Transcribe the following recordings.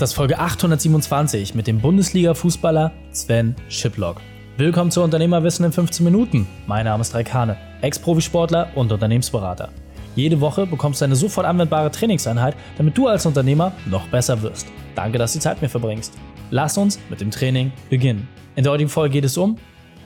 Das ist Folge 827 mit dem Bundesliga-Fußballer Sven Schiplock. Willkommen zu Unternehmerwissen in 15 Minuten. Mein Name ist Raikane, Ex-Profisportler und Unternehmensberater. Jede Woche bekommst du eine sofort anwendbare Trainingseinheit, damit du als Unternehmer noch besser wirst. Danke, dass du die Zeit mit mir verbringst. Lass uns mit dem Training beginnen. In der heutigen Folge geht es um,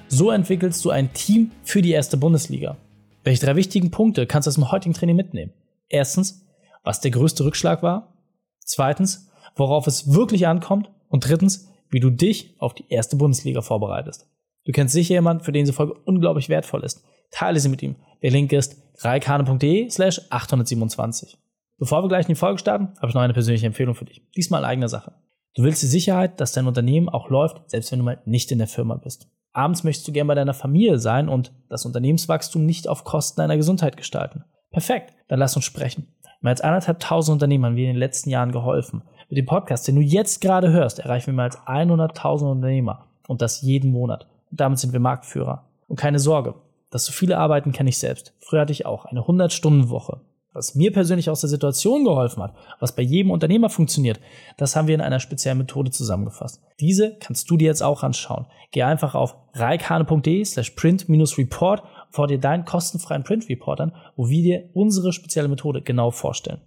so entwickelst du ein Team für die erste Bundesliga. Welche drei wichtigen Punkte kannst du aus dem heutigen Training mitnehmen? Erstens, was der größte Rückschlag war. Zweitens, worauf es wirklich ankommt. Und drittens, wie du dich auf die erste Bundesliga vorbereitest. Du kennst sicher jemanden, für den diese Folge unglaublich wertvoll ist. Teile sie mit ihm. Der Link ist reikane.de slash 827. Bevor wir gleich in die Folge starten, habe ich noch eine persönliche Empfehlung für dich. Diesmal in eigener Sache. Du willst die Sicherheit, dass dein Unternehmen auch läuft, selbst wenn du mal nicht in der Firma bist. Abends möchtest du gern bei deiner Familie sein und das Unternehmenswachstum nicht auf Kosten deiner Gesundheit gestalten. Perfekt, dann lass uns sprechen. Mehr als anderthalb tausend Unternehmen haben wir in den letzten Jahren geholfen. Mit dem Podcast, den du jetzt gerade hörst, erreichen wir mehr als 100.000 Unternehmer. Und das jeden Monat. Und damit sind wir Marktführer. Und keine Sorge, dass so viele arbeiten, kenne ich selbst. Früher hatte ich auch eine 100-Stunden-Woche. Was mir persönlich aus der Situation geholfen hat, was bei jedem Unternehmer funktioniert, das haben wir in einer speziellen Methode zusammengefasst. Diese kannst du dir jetzt auch anschauen. Geh einfach auf reikane.de slash print-report vor dir deinen kostenfreien Print-Report an, wo wir dir unsere spezielle Methode genau vorstellen.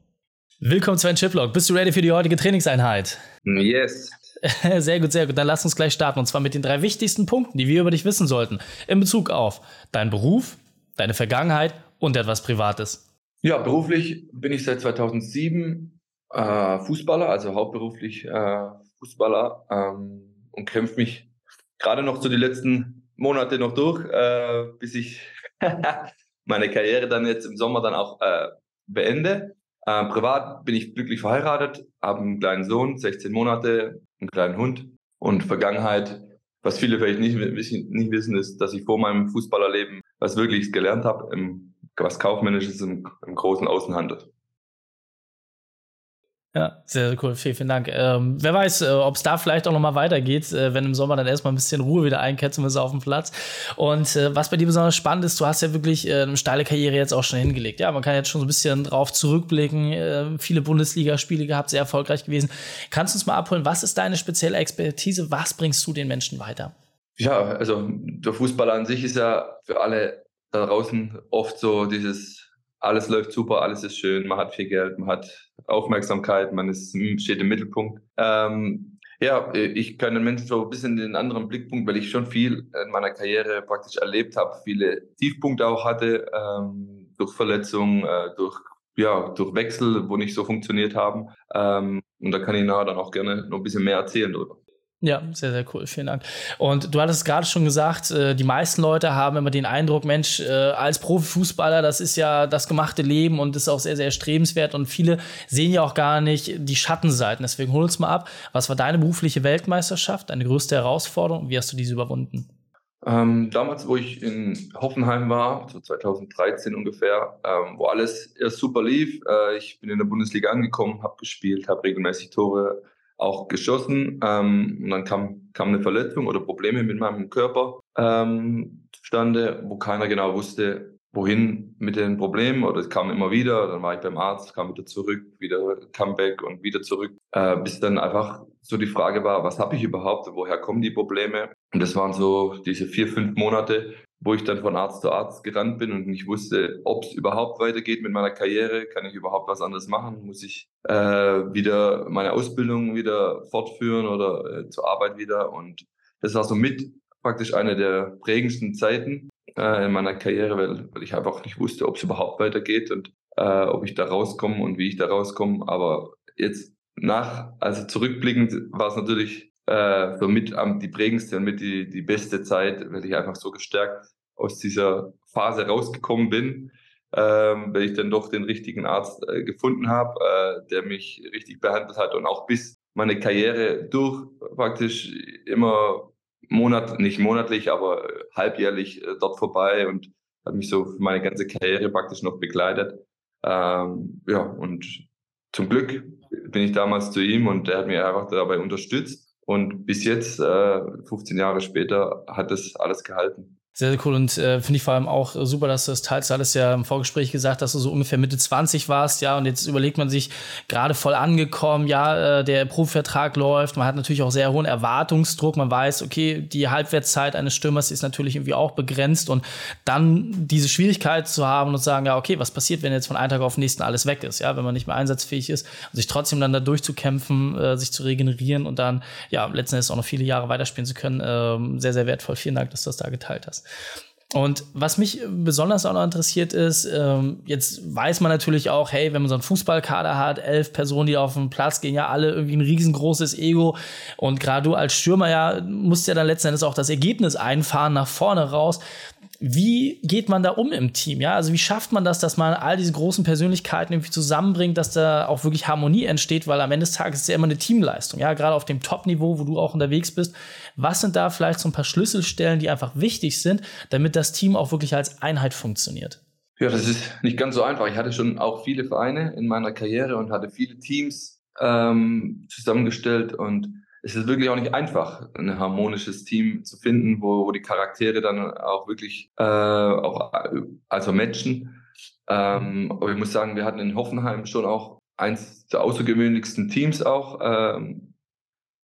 Willkommen zu einem Chiplog. Bist du ready für die heutige Trainingseinheit? Yes. Sehr gut, sehr gut. Dann lass uns gleich starten. Und zwar mit den drei wichtigsten Punkten, die wir über dich wissen sollten. In Bezug auf deinen Beruf, deine Vergangenheit und etwas Privates. Ja, beruflich bin ich seit 2007 äh, Fußballer, also hauptberuflich äh, Fußballer ähm, und kämpfe mich gerade noch zu den letzten Monate noch durch, äh, bis ich meine Karriere dann jetzt im Sommer dann auch äh, beende. Äh, privat bin ich glücklich verheiratet, habe einen kleinen Sohn, 16 Monate, einen kleinen Hund und Vergangenheit, was viele vielleicht nicht, nicht wissen, ist, dass ich vor meinem Fußballerleben was wirklich gelernt habe im was Kaufmännisches im, im großen Außenhandel. Ja, sehr, sehr cool. Vielen, vielen Dank. Ähm, wer weiß, äh, ob es da vielleicht auch noch mal weitergeht, äh, wenn im Sommer dann erstmal ein bisschen Ruhe wieder einkehrt, zumindest auf dem Platz. Und äh, was bei dir besonders spannend ist, du hast ja wirklich äh, eine steile Karriere jetzt auch schon hingelegt. Ja, man kann jetzt schon so ein bisschen drauf zurückblicken. Äh, viele Bundesligaspiele gehabt, sehr erfolgreich gewesen. Kannst du uns mal abholen, was ist deine spezielle Expertise? Was bringst du den Menschen weiter? Ja, also der Fußball an sich ist ja für alle da draußen oft so dieses, alles läuft super, alles ist schön, man hat viel Geld, man hat Aufmerksamkeit, man ist, steht im Mittelpunkt. Ähm, ja, ich kann den Menschen so ein bisschen den anderen Blickpunkt, weil ich schon viel in meiner Karriere praktisch erlebt habe, viele Tiefpunkte auch hatte, ähm, durch Verletzungen, äh, durch ja, durch Wechsel, wo nicht so funktioniert haben. Ähm, und da kann ich nachher dann auch gerne noch ein bisschen mehr erzählen darüber. Ja, sehr, sehr cool. Vielen Dank. Und du hattest gerade schon gesagt, äh, die meisten Leute haben immer den Eindruck, Mensch, äh, als Profifußballer, das ist ja das gemachte Leben und ist auch sehr, sehr strebenswert. Und viele sehen ja auch gar nicht die Schattenseiten. Deswegen hol uns mal ab. Was war deine berufliche Weltmeisterschaft, deine größte Herausforderung? Wie hast du diese überwunden? Ähm, damals, wo ich in Hoffenheim war, so 2013 ungefähr, ähm, wo alles erst super lief. Äh, ich bin in der Bundesliga angekommen, habe gespielt, habe regelmäßig Tore auch geschossen. Ähm, und dann kam, kam eine Verletzung oder Probleme mit meinem Körper ähm, zustande, wo keiner genau wusste, wohin mit den Problemen oder es kam immer wieder, dann war ich beim Arzt, kam wieder zurück, wieder Comeback und wieder zurück, äh, bis dann einfach so die Frage war, was habe ich überhaupt, woher kommen die Probleme? Und das waren so diese vier, fünf Monate, wo ich dann von Arzt zu Arzt gerannt bin und nicht wusste, ob es überhaupt weitergeht mit meiner Karriere, kann ich überhaupt was anderes machen, muss ich äh, wieder meine Ausbildung wieder fortführen oder äh, zur Arbeit wieder? Und das war so mit praktisch eine der prägendsten Zeiten äh, in meiner Karriere, weil, weil ich einfach nicht wusste, ob es überhaupt weitergeht und äh, ob ich da rauskomme und wie ich da rauskomme, aber jetzt nach, also zurückblickend war es natürlich äh, so mit am, die prägendste und mit die, die beste Zeit, weil ich einfach so gestärkt aus dieser Phase rausgekommen bin, ähm, weil ich dann doch den richtigen Arzt äh, gefunden habe, äh, der mich richtig behandelt hat und auch bis meine Karriere durch praktisch immer Monat, nicht monatlich, aber halbjährlich äh, dort vorbei und hat mich so für meine ganze Karriere praktisch noch begleitet. Ähm, ja, und zum Glück bin ich damals zu ihm und er hat mir einfach dabei unterstützt. Und bis jetzt, äh, 15 Jahre später, hat das alles gehalten. Sehr, sehr cool und äh, finde ich vor allem auch super, dass du das teilst. Du hattest ja im Vorgespräch gesagt, dass du so ungefähr Mitte 20 warst, ja, und jetzt überlegt man sich, gerade voll angekommen, ja, äh, der Profivertrag läuft, man hat natürlich auch sehr hohen Erwartungsdruck, man weiß, okay, die Halbwertszeit eines Stürmers ist natürlich irgendwie auch begrenzt und dann diese Schwierigkeit zu haben und zu sagen, ja, okay, was passiert, wenn jetzt von einem Tag auf den nächsten alles weg ist, ja, wenn man nicht mehr einsatzfähig ist und sich trotzdem dann da durchzukämpfen, äh, sich zu regenerieren und dann, ja, letzten Endes auch noch viele Jahre weiterspielen zu können, äh, sehr, sehr wertvoll. Vielen Dank, dass du das da geteilt hast. Und was mich besonders auch noch interessiert ist, ähm, jetzt weiß man natürlich auch, hey, wenn man so einen Fußballkader hat, elf Personen, die auf den Platz gehen, ja alle irgendwie ein riesengroßes Ego. Und gerade du als Stürmer ja musst ja dann letzten Endes auch das Ergebnis einfahren nach vorne raus wie geht man da um im Team? Ja, also wie schafft man das, dass man all diese großen Persönlichkeiten irgendwie zusammenbringt, dass da auch wirklich Harmonie entsteht, weil am Ende des Tages ist ja immer eine Teamleistung. Ja, gerade auf dem Top-Niveau, wo du auch unterwegs bist. Was sind da vielleicht so ein paar Schlüsselstellen, die einfach wichtig sind, damit das Team auch wirklich als Einheit funktioniert? Ja, das ist nicht ganz so einfach. Ich hatte schon auch viele Vereine in meiner Karriere und hatte viele Teams ähm, zusammengestellt und es ist wirklich auch nicht einfach, ein harmonisches Team zu finden, wo, wo die Charaktere dann auch wirklich äh, auch, also matchen. Ähm, aber ich muss sagen, wir hatten in Hoffenheim schon auch eins der außergewöhnlichsten Teams auch. Ähm,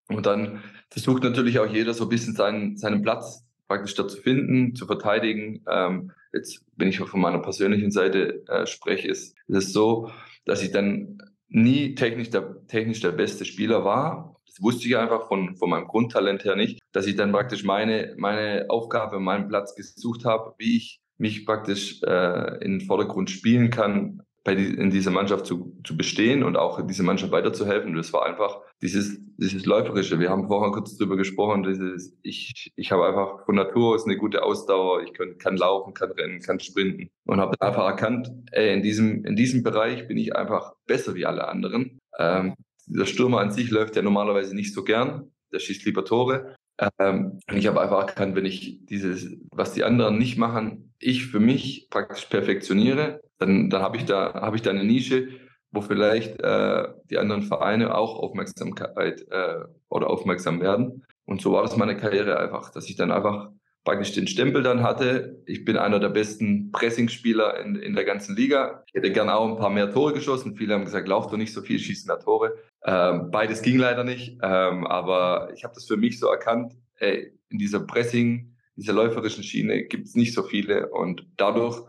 und dann versucht natürlich auch jeder so ein bisschen seinen, seinen Platz praktisch da zu finden, zu verteidigen. Ähm, jetzt, wenn ich von meiner persönlichen Seite äh, spreche, ist, ist es so, dass ich dann nie technisch der, technisch der beste Spieler war, das wusste ich einfach von, von meinem Grundtalent her nicht, dass ich dann praktisch meine, meine Aufgabe, meinen Platz gesucht habe, wie ich mich praktisch äh, in den Vordergrund spielen kann, bei die, in dieser Mannschaft zu, zu bestehen und auch diese Mannschaft weiterzuhelfen. Das war einfach dieses, dieses Läuferische. Wir haben vorher kurz drüber gesprochen. Dieses, ich, ich habe einfach von Natur aus eine gute Ausdauer. Ich kann, kann laufen, kann rennen, kann sprinten und habe einfach erkannt, ey, in diesem, in diesem Bereich bin ich einfach besser wie alle anderen. Ähm, der Stürmer an sich läuft ja normalerweise nicht so gern. Der schießt lieber Tore. Ähm, und ich habe einfach erkannt, wenn ich dieses, was die anderen nicht machen, ich für mich praktisch perfektioniere, dann, dann habe ich da, habe ich da eine Nische, wo vielleicht äh, die anderen Vereine auch Aufmerksamkeit äh, oder aufmerksam werden. Und so war das meine Karriere einfach, dass ich dann einfach praktisch den Stempel dann hatte. Ich bin einer der besten Pressingspieler in, in der ganzen Liga. Ich hätte gerne auch ein paar mehr Tore geschossen. Viele haben gesagt, lauf doch nicht so viel, schießen da Tore. Ähm, beides ging leider nicht. Ähm, aber ich habe das für mich so erkannt, ey, in dieser Pressing, dieser läuferischen Schiene gibt es nicht so viele. Und dadurch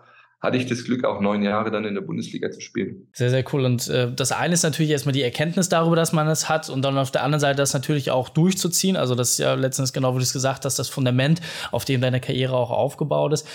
hatte ich das Glück, auch neun Jahre dann in der Bundesliga zu spielen. Sehr, sehr cool. Und äh, das eine ist natürlich erstmal die Erkenntnis darüber, dass man es hat und dann auf der anderen Seite das natürlich auch durchzuziehen. Also das ist ja letztens genau, wie du es gesagt hast, das Fundament, auf dem deine Karriere auch aufgebaut ist.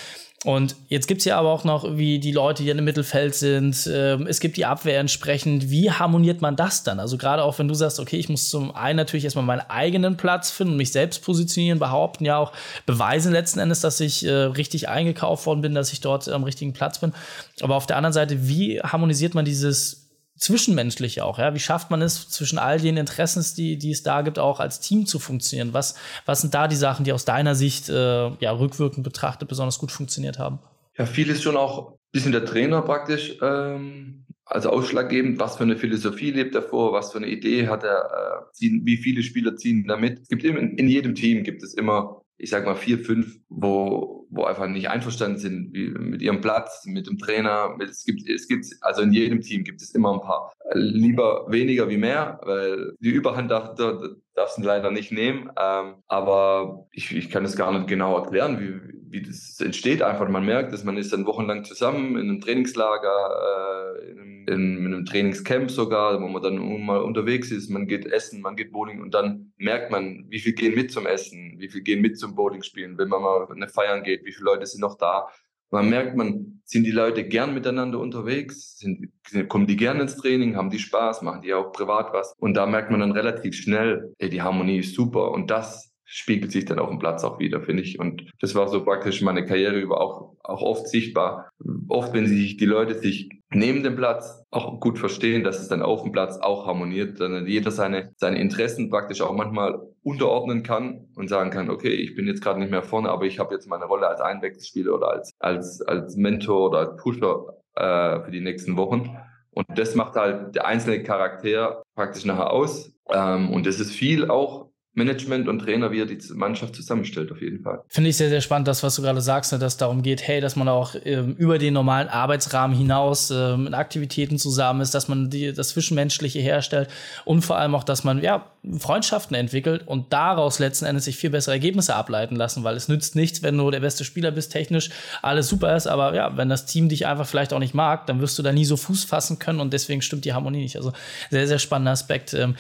Und jetzt gibt's ja aber auch noch wie die Leute, die im Mittelfeld sind. Ähm, es gibt die Abwehr entsprechend. Wie harmoniert man das dann? Also gerade auch, wenn du sagst, okay, ich muss zum einen natürlich erstmal meinen eigenen Platz finden, mich selbst positionieren, behaupten, ja auch beweisen letzten Endes, dass ich äh, richtig eingekauft worden bin, dass ich dort am richtigen Platz bin. Aber auf der anderen Seite, wie harmonisiert man dieses zwischenmenschlich auch, ja. Wie schafft man es, zwischen all den Interessen, die, die es da gibt, auch als Team zu funktionieren? Was, was sind da die Sachen, die aus deiner Sicht äh, ja, rückwirkend betrachtet besonders gut funktioniert haben? Ja, viel ist schon auch ein bisschen der Trainer praktisch, ähm, also ausschlaggebend, was für eine Philosophie lebt er vor, was für eine Idee hat er, äh, ziehen, wie viele Spieler ziehen damit. Es gibt in, in jedem Team gibt es immer ich sag mal vier, fünf, wo, wo einfach nicht einverstanden sind wie, mit ihrem Platz, mit dem Trainer. Mit, es gibt, es gibt, also in jedem Team gibt es immer ein paar. Lieber weniger wie mehr, weil die Überhand darf, darf, leider nicht nehmen. Ähm, aber ich, ich kann es gar nicht genau erklären, wie, wie das entsteht. Einfach, man merkt, dass man ist dann wochenlang zusammen in einem Trainingslager, äh, in, einem, in, in, einem Trainingscamp sogar, wo man dann mal unterwegs ist. Man geht essen, man geht Bowling und dann merkt man, wie viel gehen mit zum Essen, wie viel gehen mit zum Bowling spielen, wenn man mal eine Feiern geht, wie viele Leute sind noch da. Man merkt, man sind die Leute gern miteinander unterwegs, sind, kommen die gern ins Training, haben die Spaß, machen die auch privat was. Und da merkt man dann relativ schnell, ey, die Harmonie ist super. Und das spiegelt sich dann auf dem Platz auch wieder, finde ich. Und das war so praktisch meine Karriere über auch, auch oft sichtbar. Oft, wenn sich die Leute sich neben dem Platz auch gut verstehen, dass es dann auf dem Platz auch harmoniert, dann jeder seine, seine Interessen praktisch auch manchmal unterordnen kann und sagen kann, okay, ich bin jetzt gerade nicht mehr vorne, aber ich habe jetzt meine Rolle als Einwechselspieler oder als, als, als Mentor oder als Pusher äh, für die nächsten Wochen. Und das macht halt der einzelne Charakter praktisch nachher aus. Ähm, und das ist viel auch Management und Trainer, wie er die Mannschaft zusammenstellt, auf jeden Fall. Finde ich sehr, sehr spannend, das, was du gerade sagst, ne, dass es darum geht, hey, dass man auch ähm, über den normalen Arbeitsrahmen hinaus ähm, in Aktivitäten zusammen ist, dass man die, das Zwischenmenschliche herstellt und vor allem auch, dass man ja Freundschaften entwickelt und daraus letzten Endes sich viel bessere Ergebnisse ableiten lassen, weil es nützt nichts, wenn du der beste Spieler bist, technisch alles super ist, aber ja, wenn das Team dich einfach vielleicht auch nicht mag, dann wirst du da nie so Fuß fassen können und deswegen stimmt die Harmonie nicht. Also sehr, sehr spannender Aspekt. Ähm,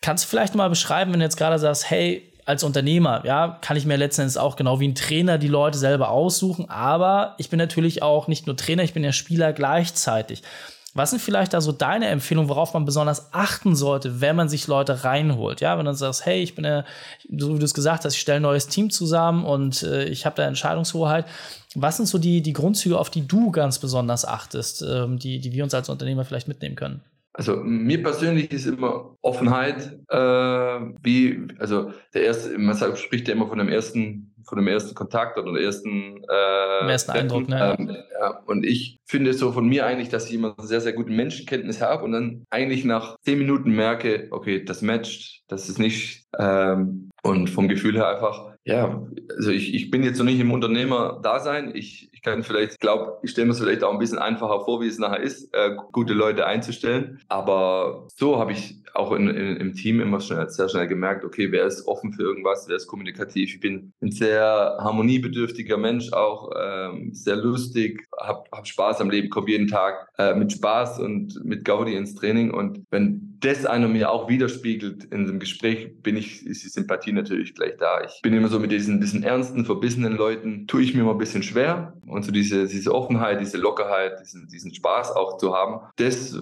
Kannst du vielleicht mal beschreiben, wenn du jetzt gerade sagst, hey, als Unternehmer, ja, kann ich mir letzten Endes auch genau wie ein Trainer die Leute selber aussuchen, aber ich bin natürlich auch nicht nur Trainer, ich bin ja Spieler gleichzeitig. Was sind vielleicht da so deine Empfehlungen, worauf man besonders achten sollte, wenn man sich Leute reinholt? Ja, wenn du sagst, hey, ich bin ja, so wie du es gesagt hast, ich stelle ein neues Team zusammen und äh, ich habe da Entscheidungshoheit. Was sind so die, die Grundzüge, auf die du ganz besonders achtest, ähm, die, die wir uns als Unternehmer vielleicht mitnehmen können? Also mir persönlich ist immer Offenheit, äh, wie, also der erste, man sagt, spricht ja immer von dem ersten, von dem ersten Kontakt oder der ersten, äh, ersten Eindruck, ne? Ähm, ja, und ich finde so von mir eigentlich, dass ich immer sehr, sehr gute Menschenkenntnis habe und dann eigentlich nach zehn Minuten merke, okay, das matcht, das ist nicht, ähm, und vom Gefühl her einfach, ja, also ich, ich bin jetzt noch nicht im Unternehmer-Dasein. Ich, ich kann vielleicht, ich glaube, ich stelle mir es vielleicht auch ein bisschen einfacher vor, wie es nachher ist, äh, gute Leute einzustellen. Aber so habe ich auch in, in, im Team immer schnell, sehr schnell gemerkt, okay, wer ist offen für irgendwas, wer ist kommunikativ. Ich bin ein sehr harmoniebedürftiger Mensch, auch ähm, sehr lustig, habe hab Spaß am Leben, komme jeden Tag äh, mit Spaß und mit Gaudi ins Training. Und wenn das einer mir auch widerspiegelt in einem Gespräch, bin ich, ist die Sympathie natürlich gleich da. Ich bin immer so mit diesen bisschen ernsten, verbissenen Leuten, tue ich mir immer ein bisschen schwer. Und so diese, diese Offenheit, diese Lockerheit, diesen, diesen Spaß auch zu haben, das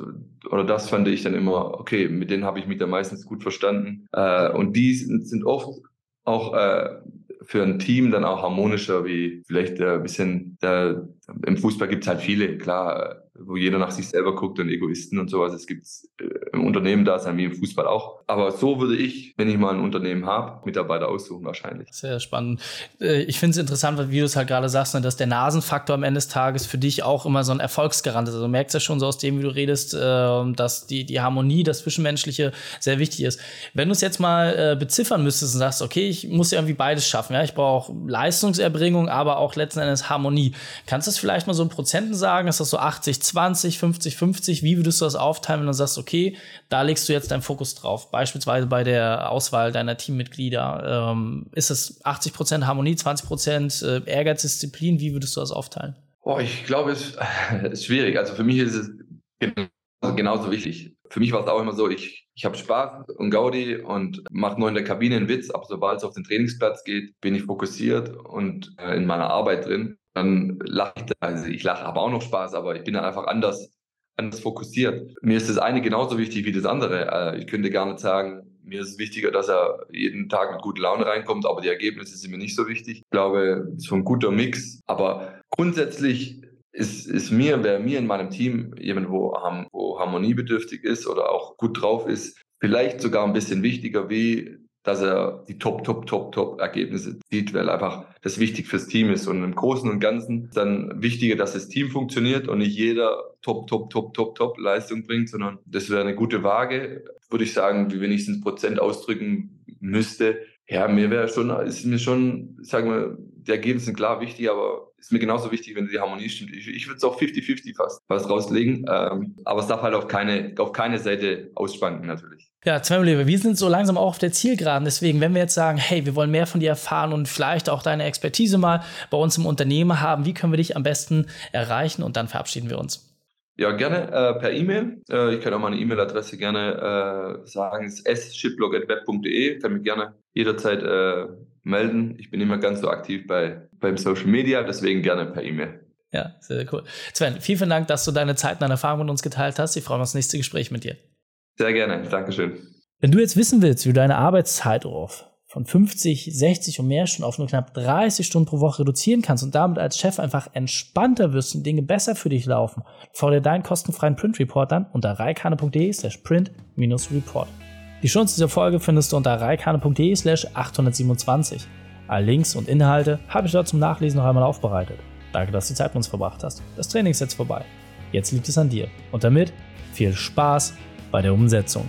oder das fand ich dann immer, okay, mit denen habe ich mich dann meistens gut verstanden. Äh, und die sind oft auch äh, für ein Team dann auch harmonischer, wie vielleicht ein bisschen, der, im Fußball gibt es halt viele, klar, wo jeder nach sich selber guckt und Egoisten und sowas. Es gibt äh, im Unternehmen da sein wie im Fußball auch. Aber so würde ich, wenn ich mal ein Unternehmen habe, Mitarbeiter aussuchen wahrscheinlich. Sehr spannend. Äh, ich finde es interessant, wie du es halt gerade sagst, ne, dass der Nasenfaktor am Ende des Tages für dich auch immer so ein Erfolgsgarant ist. Also du merkst ja schon so aus dem, wie du redest, ähm, dass die, die Harmonie, das Zwischenmenschliche sehr wichtig ist. Wenn du es jetzt mal äh, beziffern müsstest und sagst, okay, ich muss ja irgendwie beides schaffen. Ja? Ich brauche Leistungserbringung, aber auch letzten Endes Harmonie. Kannst du es vielleicht mal so in Prozenten sagen? Ist das so 80, 20, 50, 50? Wie würdest du das aufteilen, wenn du sagst, okay, da legst du jetzt deinen Fokus drauf? Beispielsweise bei der Auswahl deiner Teammitglieder. Ähm, ist es 80 Prozent Harmonie, 20 Prozent äh, Ehrgeiz, Disziplin? Wie würdest du das aufteilen? Boah, ich glaube, es ist schwierig. Also für mich ist es genauso wichtig. Für mich war es auch immer so, ich, ich habe Spaß und Gaudi und mache nur in der Kabine einen Witz, aber sobald es auf den Trainingsplatz geht, bin ich fokussiert und äh, in meiner Arbeit drin dann lache ich, also ich lache, habe auch noch Spaß, aber ich bin einfach anders, anders fokussiert. Mir ist das eine genauso wichtig wie das andere. Äh, ich könnte gar nicht sagen, mir ist es wichtiger, dass er jeden Tag mit guter Laune reinkommt, aber die Ergebnisse sind mir nicht so wichtig. Ich glaube, es ist ein guter Mix. Aber grundsätzlich ist, ist mir, wer mir in meinem Team jemand, wo, wo harmoniebedürftig ist oder auch gut drauf ist, vielleicht sogar ein bisschen wichtiger wie dass er die Top, Top, Top, Top Ergebnisse sieht, weil einfach das wichtig fürs Team ist. Und im Großen und Ganzen ist dann wichtiger, dass das Team funktioniert und nicht jeder Top, Top, Top, Top, Top Leistung bringt, sondern das wäre eine gute Waage, würde ich sagen, wie wenigstens Prozent ausdrücken müsste. Ja, mir wäre schon, ist mir schon, sagen wir, die Ergebnisse sind klar wichtig, aber ist mir genauso wichtig, wenn die Harmonie stimmt. Ich, ich würde es auch 50-50 fast, fast rauslegen. Ähm, aber es darf halt auf keine, auf keine Seite ausschwanken, natürlich. Ja, Zweimal wir sind so langsam auch auf der Zielgeraden. Deswegen, wenn wir jetzt sagen, hey, wir wollen mehr von dir erfahren und vielleicht auch deine Expertise mal bei uns im Unternehmen haben, wie können wir dich am besten erreichen? Und dann verabschieden wir uns. Ja, gerne äh, per E-Mail. Äh, ich kann auch meine E-Mail-Adresse gerne äh, sagen. Es ist sshipblog.web.de. Kann mich gerne jederzeit äh, melden. Ich bin immer ganz so aktiv bei, beim Social Media, deswegen gerne per E-Mail. Ja, sehr cool. Sven, vielen, vielen Dank, dass du deine Zeit und deine Erfahrungen mit uns geteilt hast. Ich freue mich auf das nächste Gespräch mit dir. Sehr gerne, Dankeschön. Wenn du jetzt wissen willst, wie du deine Arbeitszeit auf von 50, 60 und mehr Stunden auf nur knapp 30 Stunden pro Woche reduzieren kannst und damit als Chef einfach entspannter wirst und Dinge besser für dich laufen, fordere deinen kostenfreien Print Report dann unter reikane.de slash print-report. Die Chance dieser Folge findest du unter reikane.de slash 827. Alle Links und Inhalte habe ich dort zum Nachlesen noch einmal aufbereitet. Danke, dass du Zeit mit uns verbracht hast. Das Training ist jetzt vorbei. Jetzt liegt es an dir. Und damit viel Spaß bei der Umsetzung.